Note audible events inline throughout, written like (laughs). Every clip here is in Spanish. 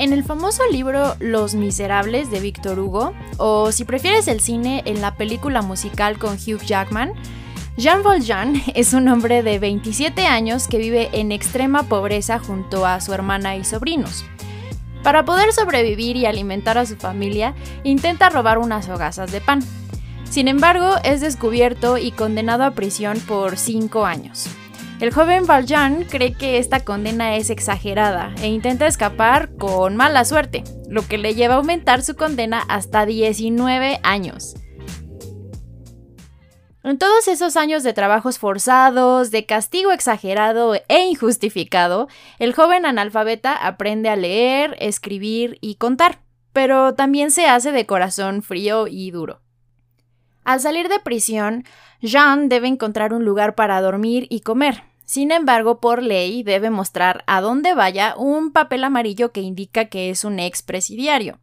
En el famoso libro Los Miserables de Víctor Hugo, o si prefieres el cine, en la película musical con Hugh Jackman, Jean Valjean (laughs) es un hombre de 27 años que vive en extrema pobreza junto a su hermana y sobrinos. Para poder sobrevivir y alimentar a su familia, intenta robar unas hogazas de pan. Sin embargo, es descubierto y condenado a prisión por 5 años. El joven Valjean cree que esta condena es exagerada e intenta escapar con mala suerte, lo que le lleva a aumentar su condena hasta 19 años. En todos esos años de trabajos forzados, de castigo exagerado e injustificado, el joven analfabeta aprende a leer, escribir y contar, pero también se hace de corazón frío y duro. Al salir de prisión, Jean debe encontrar un lugar para dormir y comer. Sin embargo, por ley debe mostrar a dónde vaya un papel amarillo que indica que es un expresidiario.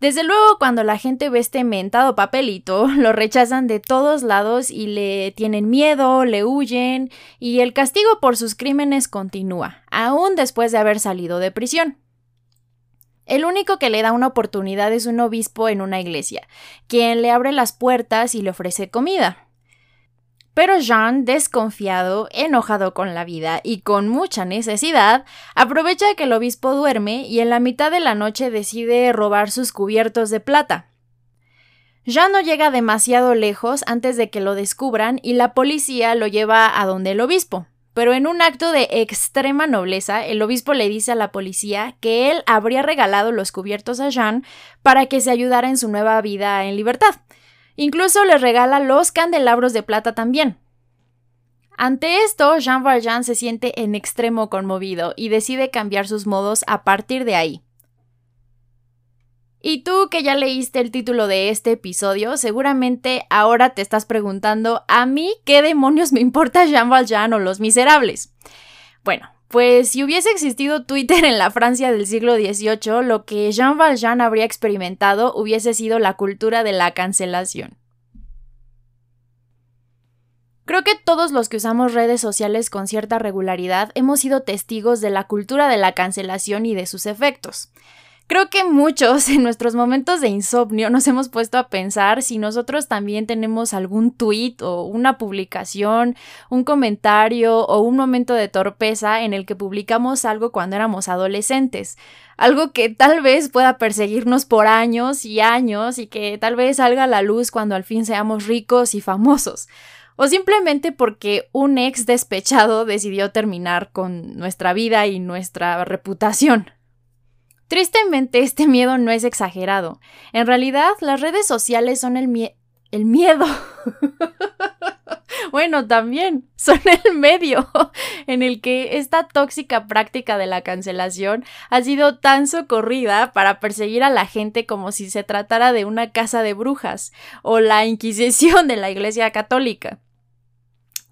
Desde luego, cuando la gente ve este mentado papelito, (laughs) lo rechazan de todos lados y le tienen miedo, le huyen, y el castigo por sus crímenes continúa, aún después de haber salido de prisión. El único que le da una oportunidad es un obispo en una iglesia, quien le abre las puertas y le ofrece comida. Pero Jean, desconfiado, enojado con la vida y con mucha necesidad, aprovecha que el obispo duerme y en la mitad de la noche decide robar sus cubiertos de plata. Jean no llega demasiado lejos antes de que lo descubran y la policía lo lleva a donde el obispo. Pero en un acto de extrema nobleza, el obispo le dice a la policía que él habría regalado los cubiertos a Jean para que se ayudara en su nueva vida en libertad. Incluso le regala los candelabros de plata también. Ante esto, Jean Valjean se siente en extremo conmovido y decide cambiar sus modos a partir de ahí. Y tú que ya leíste el título de este episodio, seguramente ahora te estás preguntando, ¿a mí qué demonios me importa Jean Valjean o Los Miserables? Bueno, pues si hubiese existido Twitter en la Francia del siglo XVIII, lo que Jean Valjean habría experimentado hubiese sido la cultura de la cancelación. Creo que todos los que usamos redes sociales con cierta regularidad hemos sido testigos de la cultura de la cancelación y de sus efectos. Creo que muchos (laughs) en nuestros momentos de insomnio nos hemos puesto a pensar si nosotros también tenemos algún tweet o una publicación, un comentario o un momento de torpeza en el que publicamos algo cuando éramos adolescentes. Algo que tal vez pueda perseguirnos por años y años y que tal vez salga a la luz cuando al fin seamos ricos y famosos. O simplemente porque un ex despechado decidió terminar con nuestra vida y nuestra reputación. Tristemente, este miedo no es exagerado. En realidad, las redes sociales son el, el miedo. (laughs) bueno, también son el medio (laughs) en el que esta tóxica práctica de la cancelación ha sido tan socorrida para perseguir a la gente como si se tratara de una casa de brujas o la Inquisición de la Iglesia Católica.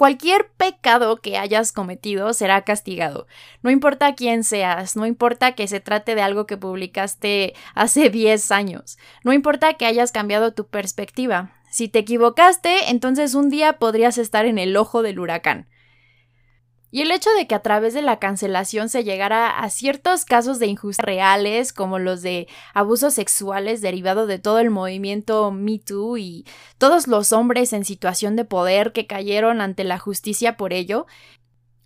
Cualquier pecado que hayas cometido será castigado. No importa quién seas, no importa que se trate de algo que publicaste hace (laughs) 10 años, no importa que hayas cambiado tu perspectiva. Si te equivocaste, entonces un día podrías estar en el ojo del huracán. Y el hecho de que a través de la cancelación se llegara a ciertos casos de injusticias reales, como los de abusos sexuales derivado de todo el movimiento Me Too y todos los hombres en situación de poder que cayeron ante la justicia por ello,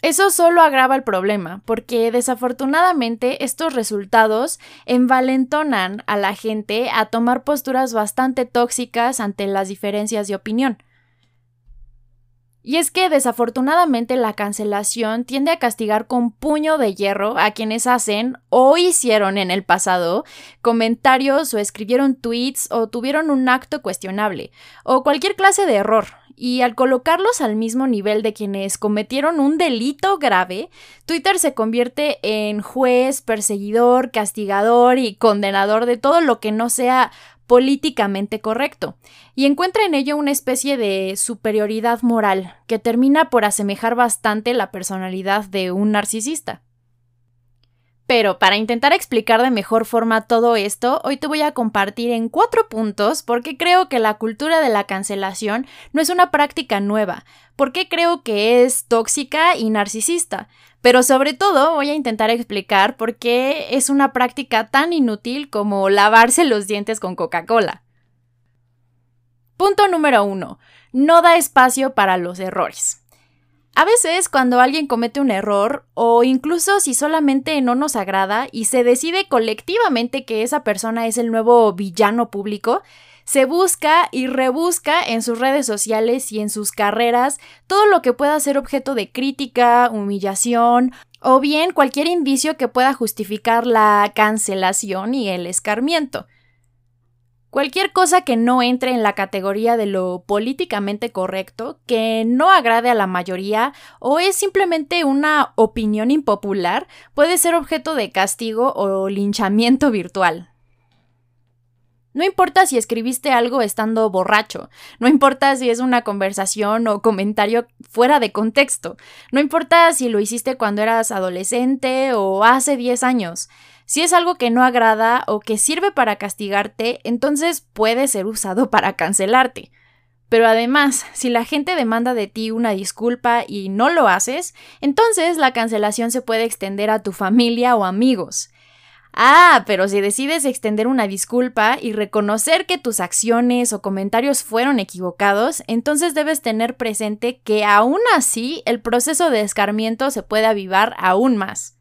eso solo agrava el problema, porque desafortunadamente estos resultados envalentonan a la gente a tomar posturas bastante tóxicas ante las diferencias de opinión. Y es que desafortunadamente la cancelación tiende a castigar con puño de hierro a quienes hacen o hicieron en el pasado comentarios o escribieron tweets o tuvieron un acto cuestionable o cualquier clase de error. Y al colocarlos al mismo nivel de quienes cometieron un delito grave, Twitter se convierte en juez, perseguidor, castigador y condenador de todo lo que no sea políticamente correcto, y encuentra en ello una especie de superioridad moral que termina por asemejar bastante la personalidad de un narcisista. Pero para intentar explicar de mejor forma todo esto, hoy te voy a compartir en cuatro puntos porque creo que la cultura de la cancelación no es una práctica nueva, porque creo que es tóxica y narcisista, Pero sobre todo voy a intentar explicar por qué es una práctica tan inútil como lavarse los dientes con Coca-Cola. Punto número uno. No da espacio para los errores. A veces cuando alguien comete un error o incluso si solamente no nos agrada y se decide colectivamente que esa persona es el nuevo villano público, se busca y rebusca en sus redes sociales y en sus carreras todo lo que pueda ser objeto de crítica, humillación o bien cualquier indicio que pueda justificar la cancelación y el escarmiento. Cualquier cosa que no entre en la categoría de lo políticamente correcto, que no agrade a la mayoría o es simplemente una opinión impopular, puede ser objeto de castigo o linchamiento virtual. No importa si escribiste algo estando borracho, no importa si es una conversación o comentario fuera de contexto, no importa si lo hiciste cuando eras adolescente o hace 10 años. Si es algo que no agrada o que sirve para castigarte, entonces puede ser usado (laughs) para cancelarte. Pero además, si la gente demanda de ti una disculpa y no lo haces, entonces la cancelación se puede extender a tu familia o amigos. Ah, pero si decides extender una disculpa y reconocer que tus acciones o comentarios fueron equivocados, entonces debes tener presente que aún así el proceso de escarmiento se puede avivar aún más.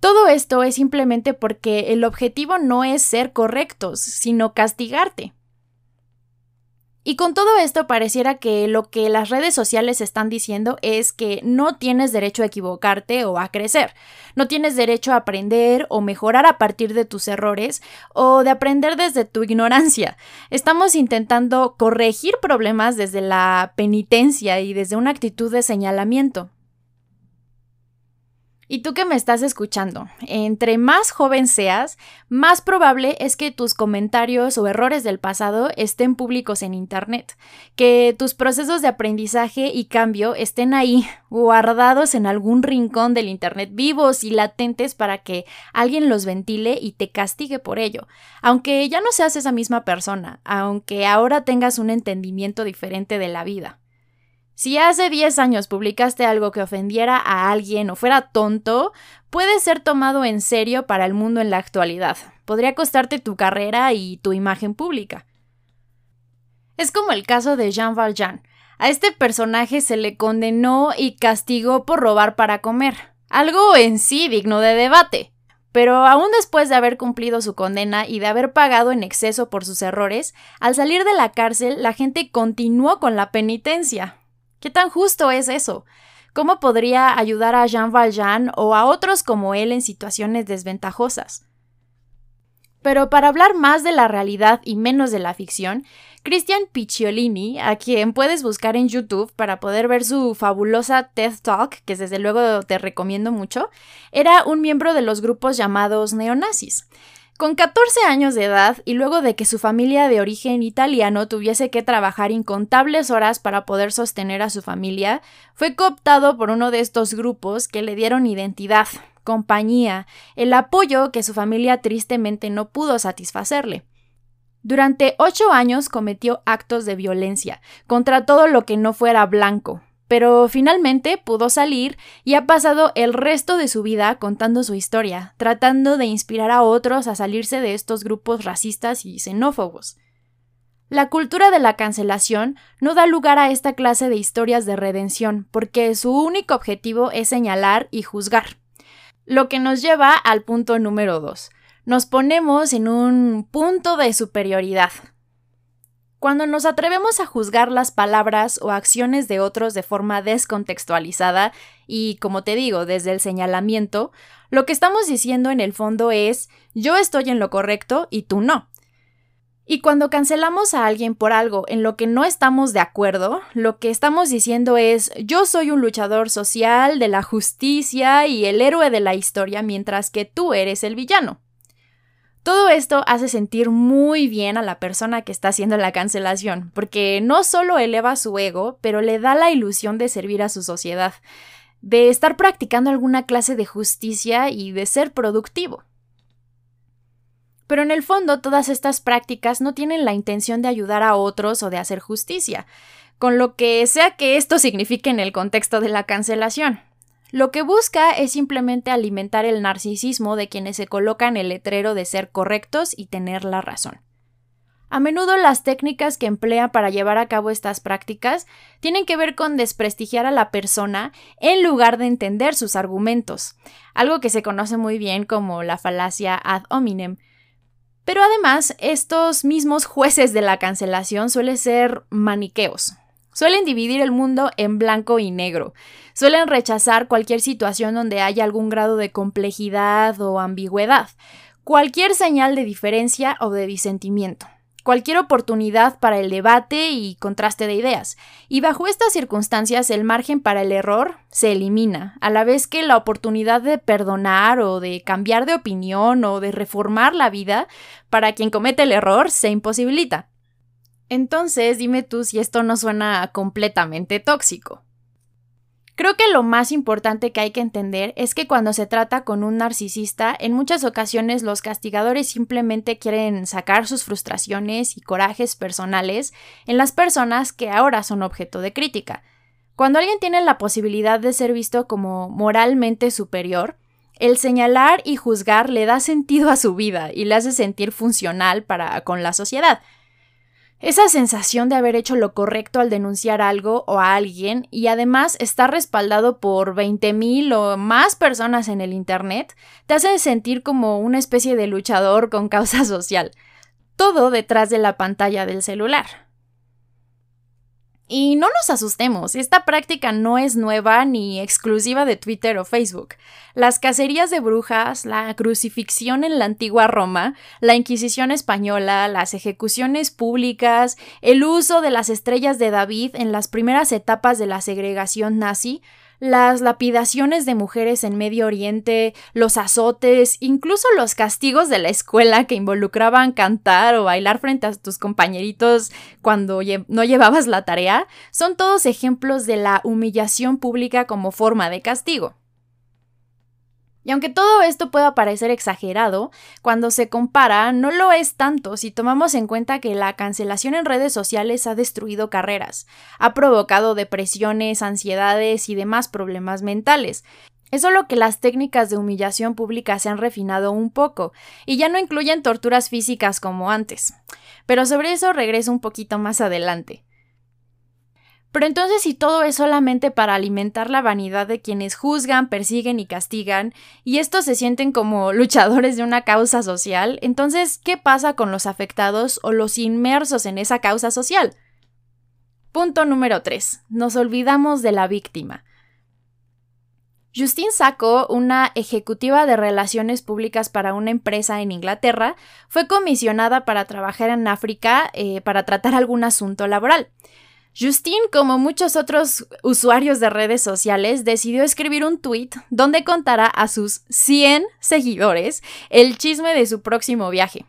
Todo esto es simplemente porque el objetivo no es ser correctos, sino castigarte. Y con todo esto pareciera que lo que las redes sociales están diciendo es que no tienes derecho a equivocarte o a crecer, no tienes derecho a aprender o mejorar a partir de tus errores o de aprender desde tu ignorancia. Estamos intentando corregir problemas desde la penitencia y desde una actitud de señalamiento. Y tú que me estás escuchando, entre más joven seas, más probable es que tus comentarios o errores del pasado estén públicos en Internet, que tus procesos de aprendizaje y cambio estén ahí, guardados en algún rincón del Internet, vivos y latentes para que alguien los ventile y te castigue por ello, aunque ya no seas esa misma persona, aunque ahora tengas un entendimiento diferente de la vida. Si hace 10 años publicaste algo que ofendiera a alguien o fuera tonto, puede ser tomado en serio para el mundo en la actualidad. Podría costarte tu carrera y tu imagen pública. Es como el caso de Jean Valjean. A este personaje se le condenó y castigó por robar para comer, algo en sí digno de debate. Pero aún después de haber cumplido su condena y de haber pagado en exceso por sus errores, al salir de la cárcel la gente continuó con la penitencia, ¿Qué tan justo es eso? ¿Cómo podría ayudar a Jean Valjean o a otros como él en situaciones desventajosas? Pero para hablar más de la realidad y menos de la ficción, Christian Picciolini, a quien puedes buscar en YouTube para poder ver su fabulosa TED Talk, que desde luego te recomiendo mucho, era un miembro de los grupos llamados neonazis. Con 14 años de edad y luego de que su familia de origen italiano tuviese que trabajar incontables horas para poder sostener a su familia, fue cooptado por uno de estos grupos que le dieron identidad, compañía, el apoyo que su familia tristemente no pudo satisfacerle. Durante ocho años cometió actos de violencia contra todo lo que no fuera blanco, pero finalmente pudo salir y ha pasado el resto de su vida contando su historia, tratando de inspirar a otros a salirse de estos grupos racistas y xenófobos. La cultura de la cancelación no da lugar a esta clase de historias de redención, porque su único objetivo es señalar y juzgar. Lo que nos lleva al punto número 2. Nos ponemos en un punto de superioridad, cuando nos atrevemos a juzgar las palabras o acciones de otros de forma descontextualizada y, como te digo, desde el señalamiento, lo que estamos diciendo en el fondo es yo estoy en lo correcto y tú no. Y cuando cancelamos a alguien por algo en lo que no estamos de acuerdo, lo que estamos diciendo es yo soy un luchador social de la justicia y el héroe de la historia mientras que tú eres el villano. Todo esto hace sentir muy bien a la persona que está haciendo la cancelación, porque no solo eleva su ego, pero le da la ilusión de servir a su sociedad, de estar practicando alguna clase de justicia y de ser productivo. Pero en el fondo todas estas prácticas no tienen la intención de ayudar a otros o de hacer justicia, con lo que sea que esto signifique en el contexto de la cancelación. Lo que busca es simplemente alimentar el narcisismo de quienes se colocan el letrero de ser correctos y tener la razón. A menudo las técnicas que emplea para llevar a cabo estas prácticas tienen que ver con desprestigiar a la persona en lugar de entender sus argumentos, algo que se conoce muy bien como la falacia ad hominem. Pero además, estos mismos jueces de la cancelación suelen ser maniqueos. Suelen dividir el mundo en blanco y negro. Suelen rechazar cualquier situación donde haya algún grado de complejidad o ambigüedad, cualquier señal de diferencia o de disentimiento cualquier oportunidad para el debate y contraste de ideas. Y bajo estas circunstancias el margen para el error se elimina, a la vez que la oportunidad de perdonar o de cambiar de opinión o de reformar la vida para quien comete el error se imposibilita. Entonces, dime tú si esto no suena completamente tóxico. Creo que lo más importante que hay que entender es que cuando se trata con un narcisista, en muchas ocasiones los castigadores simplemente quieren sacar sus frustraciones y corajes personales en las personas que ahora son objeto de crítica. Cuando alguien tiene la posibilidad de ser visto como moralmente superior, el señalar y juzgar le da sentido a su vida y le hace sentir funcional para con la sociedad. Esa sensación de haber hecho lo correcto al denunciar algo o a alguien y además estar respaldado por 20.000 o más personas en el Internet te hace sentir como una especie de luchador con causa (laughs) social. Todo detrás de la pantalla del celular. Y no nos asustemos, esta práctica no es nueva ni exclusiva de Twitter o Facebook. Las cacerías de brujas, la crucifixión en la antigua Roma, la Inquisición española, las ejecuciones públicas, el uso de las estrellas de David en las primeras etapas de la segregación nazi, las lapidaciones de mujeres en Medio Oriente, los azotes, incluso los castigos de la escuela que involucraban cantar o bailar frente a tus compañeritos cuando no llevabas la tarea, son todos ejemplos de la humillación pública como forma de castigo. Y aunque todo esto pueda parecer exagerado, cuando se compara no lo es tanto si tomamos en cuenta que la cancelación en redes sociales ha destruido carreras, ha provocado depresiones, ansiedades y demás problemas mentales. Es solo que las técnicas de humillación pública se han refinado un poco y ya no incluyen torturas físicas como antes. Pero sobre eso regreso un poquito más adelante. Pero entonces si todo es solamente para alimentar la vanidad de quienes juzgan, persiguen y castigan, y estos se sienten como (laughs) luchadores de una causa social, entonces, ¿qué pasa con los afectados o los inmersos en esa causa social? Punto número 3. Nos olvidamos de la víctima. Justine Sacco, una ejecutiva de relaciones públicas para una empresa en Inglaterra, fue comisionada para trabajar en África eh, para tratar algún asunto laboral. Justine, como muchos otros usuarios de redes sociales, decidió escribir un tweet donde contara a sus 100 seguidores el chisme de su próximo viaje.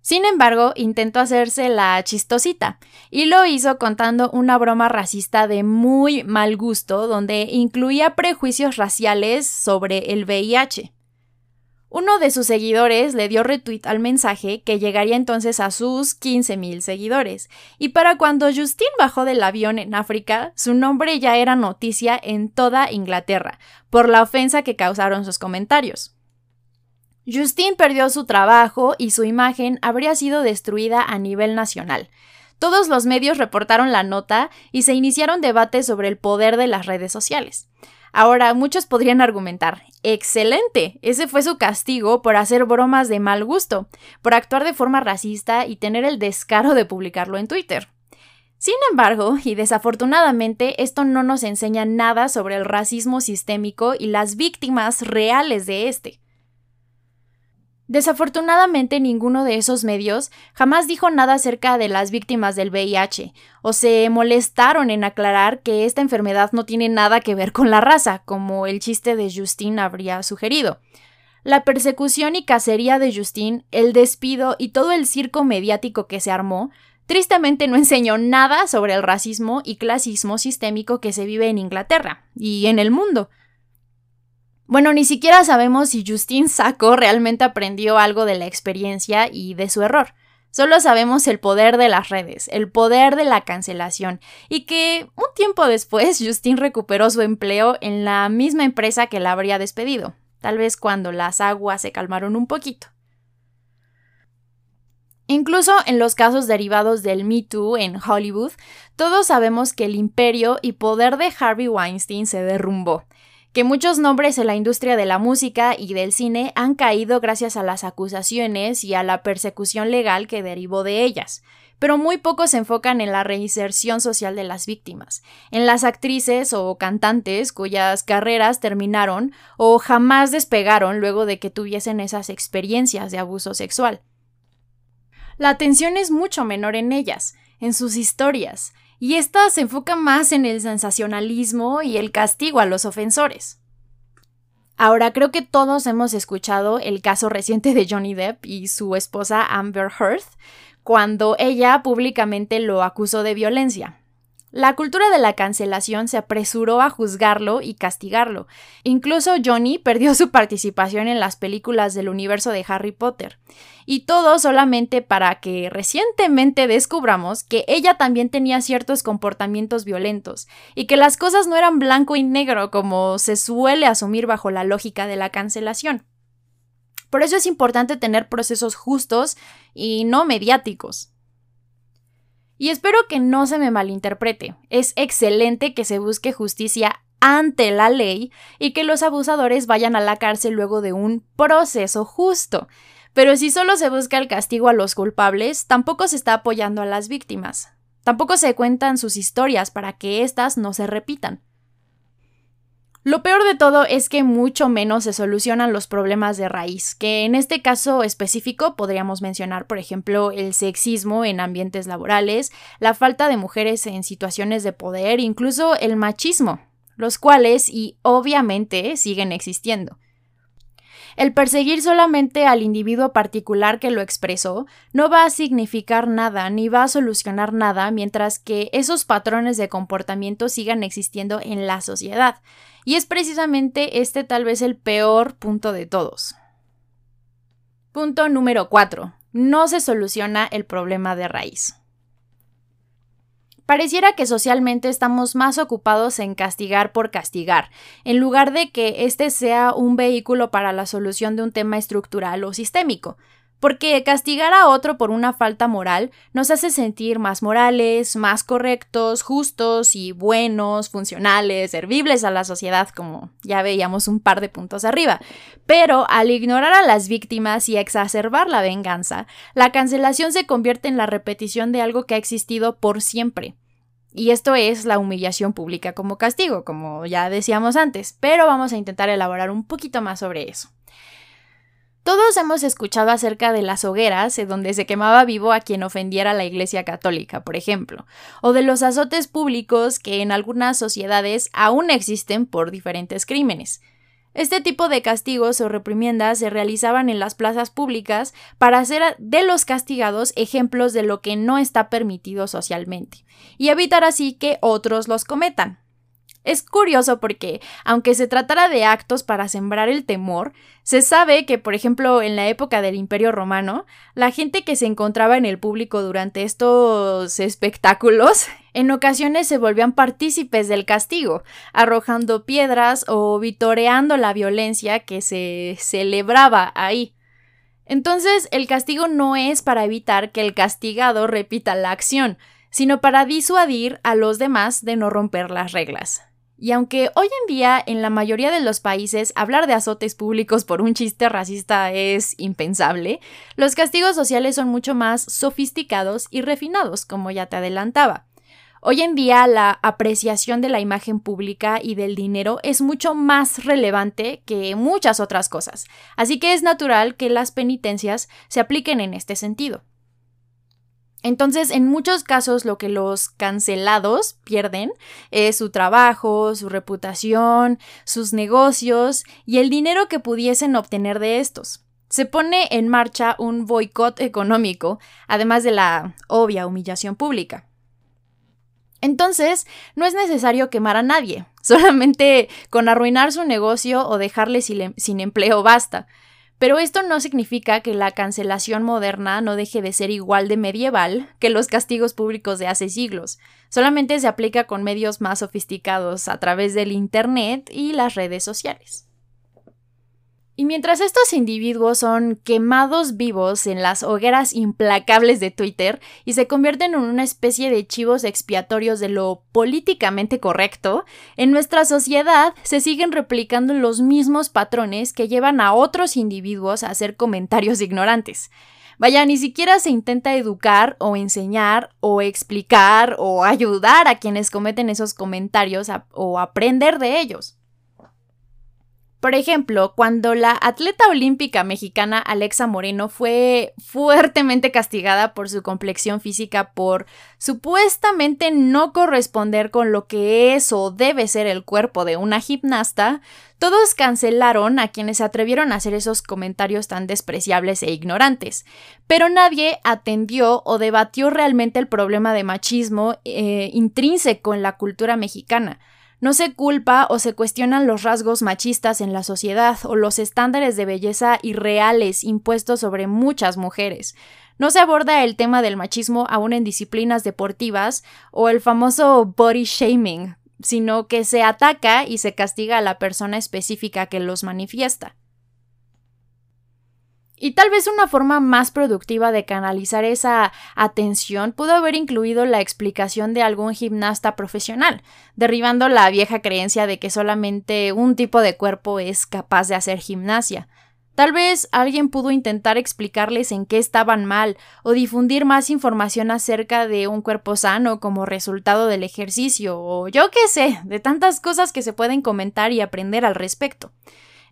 Sin embargo, intentó hacerse la chistosita y lo hizo contando una broma racista de muy mal gusto donde incluía prejuicios raciales sobre el VIH. Uno de sus seguidores le dio retweet al mensaje que llegaría entonces a sus 15.000 seguidores. Y para cuando Justin bajó del avión en África, su nombre ya era noticia en toda Inglaterra, por la ofensa que causaron sus comentarios. Justin perdió su trabajo y su imagen habría sido destruida a nivel nacional. Todos los medios reportaron la nota y se iniciaron debates sobre el poder de las redes sociales. Ahora, muchos podrían argumentar, excelente, ese fue su castigo por hacer bromas de mal gusto, por actuar de forma racista y tener el descaro de publicarlo en Twitter. Sin embargo, y desafortunadamente, esto no nos enseña nada sobre el racismo sistémico y las víctimas reales de este. Desafortunadamente ninguno de esos medios jamás dijo nada acerca de las víctimas del VIH, o se molestaron en aclarar que esta enfermedad no tiene nada que ver con la raza, como el chiste de Justine habría sugerido. La persecución y cacería de Justine, el despido y todo el circo mediático que se armó, tristemente no enseñó nada sobre el racismo y clasismo sistémico que se vive en Inglaterra y en el mundo. Bueno, ni siquiera sabemos si Justine Sacco realmente aprendió algo de la experiencia y de su error. Solo sabemos el poder de las redes, el poder de la cancelación, y que un tiempo después Justin recuperó su empleo en la misma empresa que la habría despedido, tal vez cuando las aguas se calmaron un poquito. Incluso en los casos derivados del Me Too en Hollywood, todos sabemos que el imperio y poder de Harvey Weinstein se derrumbó, que muchos nombres en la industria de la música y del cine han caído gracias a las acusaciones y a la persecución legal que derivó de ellas, pero muy pocos se enfocan en la reinserción social de las víctimas, en las actrices o cantantes cuyas carreras terminaron o jamás despegaron luego de que tuviesen esas experiencias de abuso sexual. La atención es mucho menor en ellas, en sus historias, y esta se enfoca más en el sensacionalismo y el castigo a los ofensores. Ahora creo que todos hemos escuchado el caso reciente de Johnny Depp y su esposa Amber Heard, cuando ella públicamente lo acusó de violencia. La cultura de la cancelación se apresuró a juzgarlo y castigarlo. Incluso Johnny (laughs) perdió su participación en las películas del universo de Harry Potter. Y todo solamente para que recientemente descubramos que ella también tenía ciertos comportamientos violentos y que las cosas no eran blanco y negro como se suele asumir bajo la lógica de la cancelación. Por eso es importante tener procesos justos y no mediáticos. Y espero que no se me malinterprete. Es excelente que se busque justicia ante la ley y que los abusadores vayan a la cárcel luego de un proceso justo. Pero si solo se busca el castigo a los culpables, tampoco se está apoyando a las víctimas. Tampoco se cuentan sus historias para que éstas no se repitan. Lo peor de todo es que mucho menos se solucionan los problemas de raíz, que en este caso específico podríamos mencionar, por ejemplo, el sexismo en ambientes laborales, la falta de mujeres en situaciones de poder, incluso el machismo, los cuales y obviamente siguen existiendo. El perseguir solamente al individuo particular que lo expresó no va a significar nada ni va a solucionar nada mientras que esos patrones de comportamiento sigan existiendo en la sociedad. Y es precisamente este tal vez el peor punto de todos. Punto número 4. No se soluciona el problema de raíz. Pareciera que socialmente estamos más ocupados en castigar por castigar, en lugar de que este sea un vehículo para la solución de un tema estructural o sistémico. Porque castigar a otro por una falta moral nos hace sentir más morales, más correctos, justos y buenos, funcionales, servibles a la sociedad, como ya veíamos un par de puntos arriba. Pero al ignorar a las víctimas y exacerbar la venganza, la cancelación se convierte en la repetición de algo que ha existido por siempre. Y esto es la humillación pública como castigo, como ya decíamos antes, pero vamos a intentar elaborar un poquito más sobre eso. Todos hemos escuchado acerca de las hogueras, en donde se quemaba vivo a quien ofendiera a la Iglesia Católica, por ejemplo, o de los azotes públicos que en algunas sociedades aún existen por diferentes crímenes. Este tipo de castigos o reprimiendas se realizaban en las plazas públicas para hacer de los castigados ejemplos de lo que no está permitido socialmente, y evitar así que otros los cometan. Es curioso porque, aunque se tratara de actos para sembrar el temor, se sabe que, por ejemplo, en la época del Imperio Romano, la gente que se encontraba en el público durante estos espectáculos, (laughs) en ocasiones se volvían partícipes del castigo, arrojando piedras o vitoreando la violencia que se celebraba ahí. Entonces, el castigo no es para evitar que el castigado repita la acción, sino para disuadir a los demás de no romper las reglas. Y aunque hoy en día en la mayoría de los países hablar de azotes públicos por un chiste racista es impensable, los castigos sociales son mucho más sofisticados y refinados, como ya te adelantaba. Hoy en día la apreciación de la imagen pública y del dinero es mucho más relevante que muchas otras cosas, así que es natural que las penitencias se apliquen en este sentido. Entonces, en muchos casos lo que los cancelados pierden es su trabajo, su reputación, sus negocios y el dinero que pudiesen obtener de estos. Se pone en marcha un boicot económico, además de la obvia humillación pública. Entonces, no es necesario quemar a nadie, (laughs) solamente con arruinar su negocio o dejarle sin empleo basta. Pero esto no significa que la cancelación moderna no deje de ser igual de medieval que los castigos públicos de hace siglos. Solamente se aplica con medios más sofisticados a través del Internet y las redes sociales. Y mientras estos individuos son quemados vivos en las hogueras implacables de Twitter y se convierten en una especie de chivos expiatorios de lo políticamente correcto, en nuestra sociedad se siguen replicando los mismos patrones que llevan a otros individuos a hacer comentarios ignorantes. Vaya, ni siquiera se intenta educar o enseñar o explicar o ayudar a quienes cometen esos comentarios o aprender de ellos. Por ejemplo, cuando la atleta olímpica mexicana Alexa Moreno fue fuertemente castigada por su complexión física por supuestamente no corresponder con lo que es o debe ser el cuerpo de una gimnasta, todos cancelaron a quienes se atrevieron a hacer esos comentarios tan despreciables e ignorantes, pero nadie atendió o debatió realmente el problema de machismo eh, intrínseco en la cultura mexicana. No se culpa o se cuestionan los rasgos machistas en la sociedad o los estándares de belleza irreales impuestos sobre muchas mujeres. No se aborda el tema del machismo aún en disciplinas deportivas o el famoso body shaming, sino que se ataca y se castiga a la persona específica que los manifiesta. Y tal vez una forma más productiva de canalizar esa atención pudo haber incluido la explicación de algún gimnasta profesional, derribando la vieja creencia de que solamente un tipo de cuerpo es capaz de hacer gimnasia. Tal vez alguien pudo intentar explicarles en qué estaban mal o difundir más información acerca de un cuerpo sano como resultado del ejercicio o yo qué sé, de tantas cosas que se pueden comentar y aprender al respecto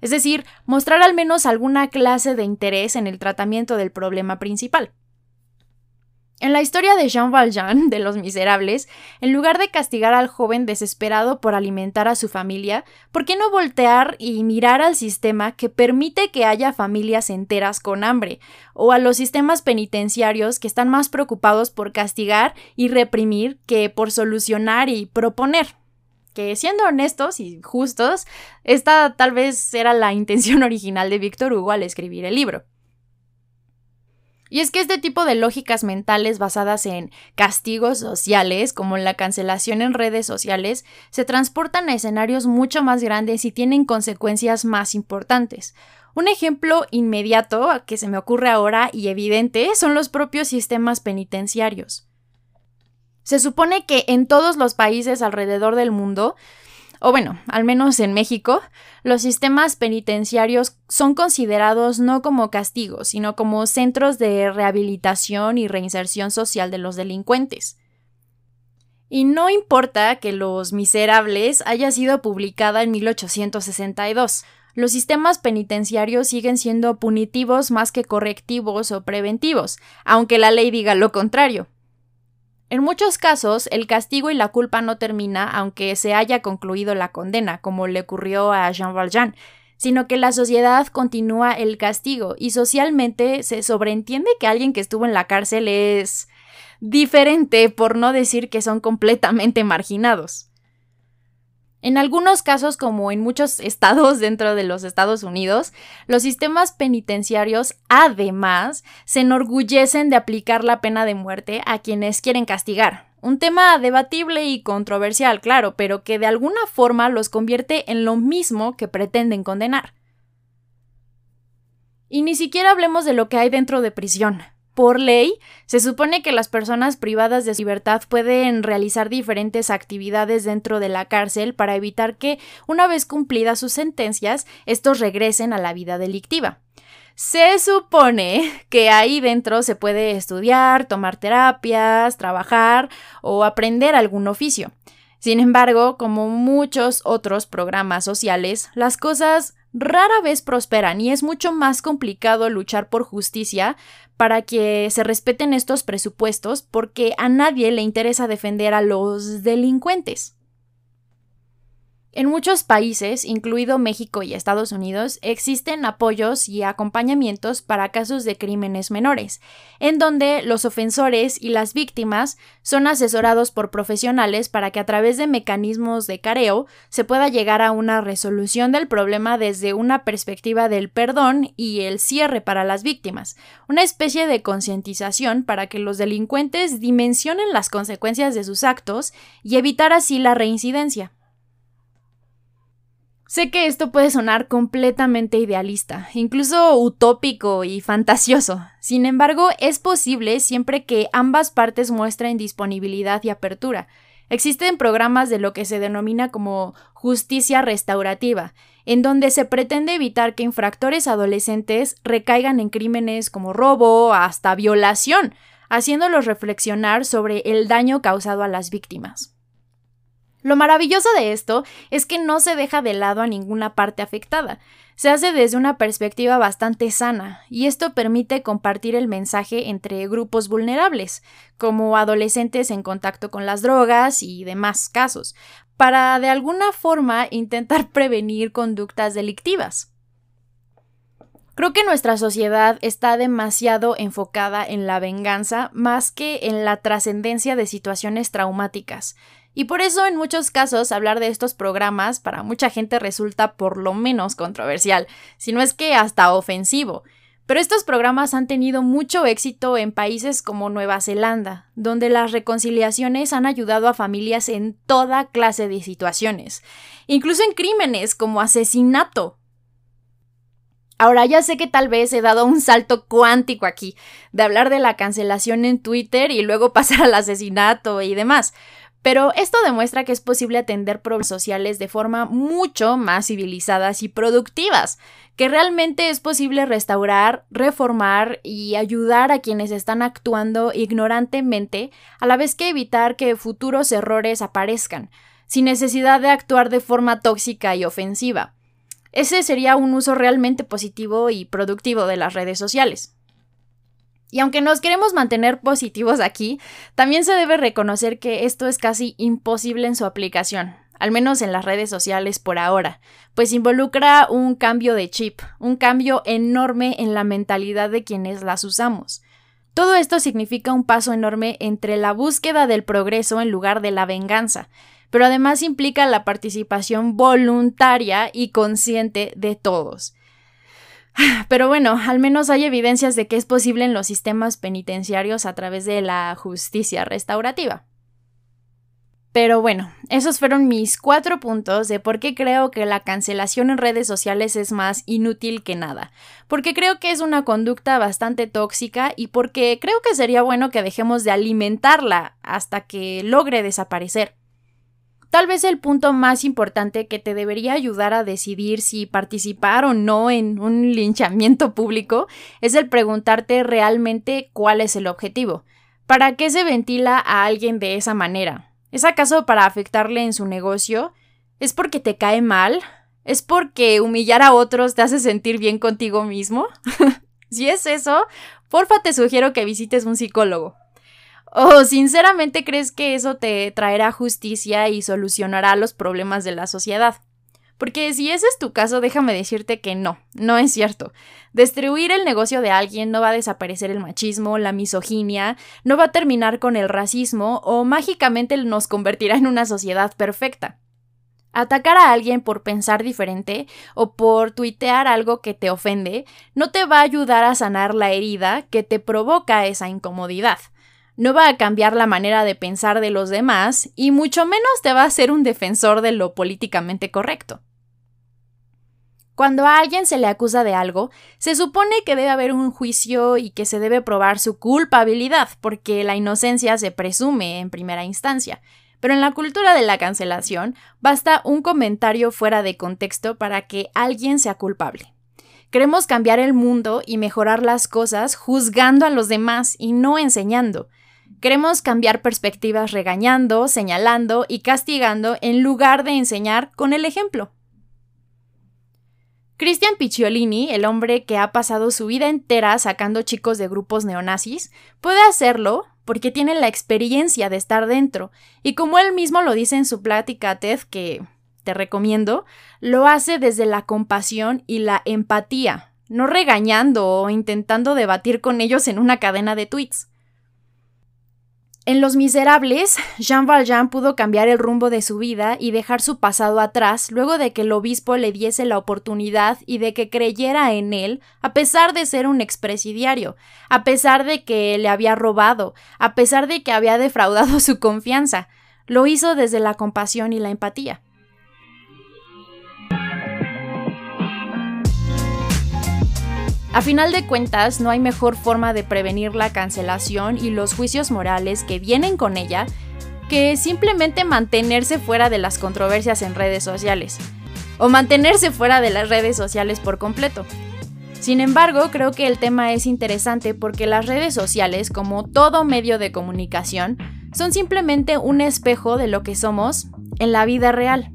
es decir, mostrar al menos alguna clase de interés en el tratamiento del problema principal. En la historia de Jean Valjean, (laughs) de Los Miserables, en lugar de castigar al joven desesperado por alimentar a su familia, ¿por qué no voltear y mirar al sistema que permite que haya familias enteras con hambre? O a los sistemas penitenciarios que están más preocupados por castigar y reprimir que por solucionar y proponer que siendo honestos y justos, esta tal vez era la intención (laughs) original de Víctor Hugo al escribir el libro. Y es que este tipo de lógicas mentales basadas en castigos sociales, como la cancelación en redes sociales, se transportan a escenarios mucho más grandes y tienen consecuencias más importantes. Un ejemplo inmediato que se me ocurre ahora y evidente son los propios sistemas penitenciarios. Se supone que en todos los países alrededor del mundo, o bueno, al menos en México, los sistemas penitenciarios son considerados no como castigos, sino como centros de rehabilitación y reinserción social de los delincuentes. Y no importa que Los Miserables haya sido publicada en 1862, los sistemas penitenciarios siguen siendo punitivos más que correctivos o preventivos, aunque la ley diga lo contrario. En muchos casos, el castigo y la culpa no termina aunque se haya concluido la condena, como le ocurrió a Jean Valjean, sino que la sociedad continúa el castigo y socialmente se sobreentiende que alguien que estuvo en la cárcel es diferente, por no decir que son completamente marginados. En algunos casos, como en muchos (laughs) estados dentro de los Estados Unidos, los sistemas penitenciarios además se enorgullecen de aplicar la pena de muerte a quienes quieren castigar. Un tema debatible y controversial, claro, pero que de alguna forma los convierte en lo mismo que pretenden condenar. Y ni siquiera hablemos de lo que hay dentro de prisión. Por ley, se supone que las personas privadas de libertad pueden realizar diferentes actividades dentro de la cárcel para evitar que, una vez cumplidas sus sentencias, estos regresen a la vida delictiva. Se supone que ahí dentro se puede estudiar, tomar terapias, trabajar o aprender algún oficio. Sin embargo, como muchos otros programas sociales, las cosas rara vez prosperan y es mucho más complicado luchar por justicia para que se respeten estos presupuestos porque a nadie le interesa defender a los delincuentes. En muchos países, incluido México y Estados Unidos, existen apoyos y acompañamientos para casos de crímenes menores, en donde los ofensores y las víctimas son asesorados por profesionales para que a través de mecanismos de careo se pueda llegar a una resolución del problema desde una perspectiva del perdón y el cierre para las víctimas, una especie de concientización para que los delincuentes dimensionen las consecuencias de sus actos y evitar así la reincidencia. Sé que esto puede sonar completamente idealista, incluso utópico y fantasioso. Sin embargo, es posible siempre que ambas partes muestren disponibilidad y apertura. Existen programas de lo que se denomina como justicia restaurativa, en donde se pretende evitar que infractores adolescentes recaigan en crímenes como robo hasta violación, haciéndolos reflexionar sobre el daño causado a las víctimas. Lo maravilloso de esto es que no se deja de lado a ninguna parte afectada. Se hace desde una perspectiva bastante sana, y esto permite compartir el mensaje entre grupos vulnerables, como adolescentes en contacto con las drogas y demás casos, para de alguna forma intentar (laughs) prevenir conductas delictivas. Creo que nuestra sociedad está demasiado enfocada en la venganza más que en la trascendencia de situaciones traumáticas, y por eso en muchos casos hablar de estos programas para mucha gente resulta por lo menos controversial, si no es que hasta ofensivo. Pero estos programas han tenido mucho éxito en países como Nueva Zelanda, donde las reconciliaciones han ayudado a familias en toda clase de situaciones, incluso en crímenes como asesinato. Ahora ya sé que tal vez he dado un salto cuántico aquí, de hablar de la cancelación en Twitter y luego (laughs) pasar al asesinato y demás, pero esto demuestra que es posible atender problemas sociales de forma mucho más civilizadas y productivas, que realmente es posible restaurar, reformar y ayudar a quienes están actuando ignorantemente, a la vez que evitar que futuros errores aparezcan, sin necesidad de actuar de forma tóxica y ofensiva. Ese sería un uso realmente positivo y productivo de las redes sociales. Y aunque nos queremos mantener positivos aquí, también se debe reconocer que esto es casi imposible en su aplicación, al menos en las redes sociales por ahora, pues involucra un cambio de chip, un cambio enorme en la mentalidad de quienes las usamos. Todo esto significa un paso enorme entre la búsqueda del progreso en lugar de la venganza, pero además implica la participación voluntaria y consciente de todos. (sighs) Pero bueno, al menos hay evidencias de que es posible en los sistemas penitenciarios a través de la justicia restaurativa. Pero bueno, esos fueron mis cuatro puntos de por qué creo que la cancelación en redes sociales es más inútil que nada. Porque creo que es una conducta bastante tóxica y porque creo que sería bueno que dejemos de alimentarla hasta que logre desaparecer. Tal vez el punto más importante que te debería ayudar a decidir si participar o no en un linchamiento público es el preguntarte realmente cuál es el objetivo. ¿Para qué se ventila a alguien de esa manera? ¿Es acaso para afectarle en su negocio? ¿Es porque te cae mal? ¿Es porque humillar a otros te hace sentir bien contigo mismo? (laughs) si es eso, porfa te sugiero que visites un psicólogo. ¿O sinceramente crees que eso te traerá justicia y solucionará los problemas de la sociedad? Porque si ese es tu caso, déjame decirte que no, no es cierto. Destruir el negocio de alguien no va a desaparecer el machismo, la misoginia, no va a terminar con el racismo o mágicamente nos convertirá en una sociedad perfecta. Atacar a alguien por pensar diferente o por tuitear algo que te ofende no te va a ayudar a sanar la herida que te provoca esa incomodidad no va a cambiar la manera de pensar de los demás y mucho menos te va a ser un defensor de lo políticamente correcto. Cuando a alguien se le acusa de algo, se supone que debe haber un juicio y que se debe probar su culpabilidad, porque la inocencia se presume en primera instancia. Pero en la cultura de la cancelación, basta un comentario fuera de contexto para que alguien sea culpable. Queremos cambiar el mundo y mejorar las cosas juzgando a los demás y no enseñando. Queremos cambiar perspectivas regañando, señalando y castigando en lugar de enseñar con el ejemplo. Christian Picciolini, el hombre que ha pasado su vida entera sacando chicos de grupos neonazis, puede hacerlo porque tiene la experiencia de estar dentro, y como él mismo lo dice en su plática TED, que te recomiendo, lo hace desde la compasión y la empatía, no regañando o intentando debatir con ellos en una cadena de tweets. En Los Miserables, Jean Valjean pudo cambiar el rumbo de su vida y dejar su pasado atrás luego de que el obispo le diese la oportunidad y de que creyera en él, a pesar de ser un expresidiario, a pesar de que le había robado, a pesar de que había defraudado su confianza. Lo hizo desde la compasión y la empatía. A final de cuentas, no hay mejor forma de prevenir la cancelación y los juicios morales que vienen con ella que simplemente mantenerse fuera de las controversias en redes sociales, o mantenerse fuera de las redes sociales por completo. Sin embargo, creo que el tema es interesante porque las redes sociales, como todo medio de comunicación, son simplemente un espejo de lo que somos en la vida real.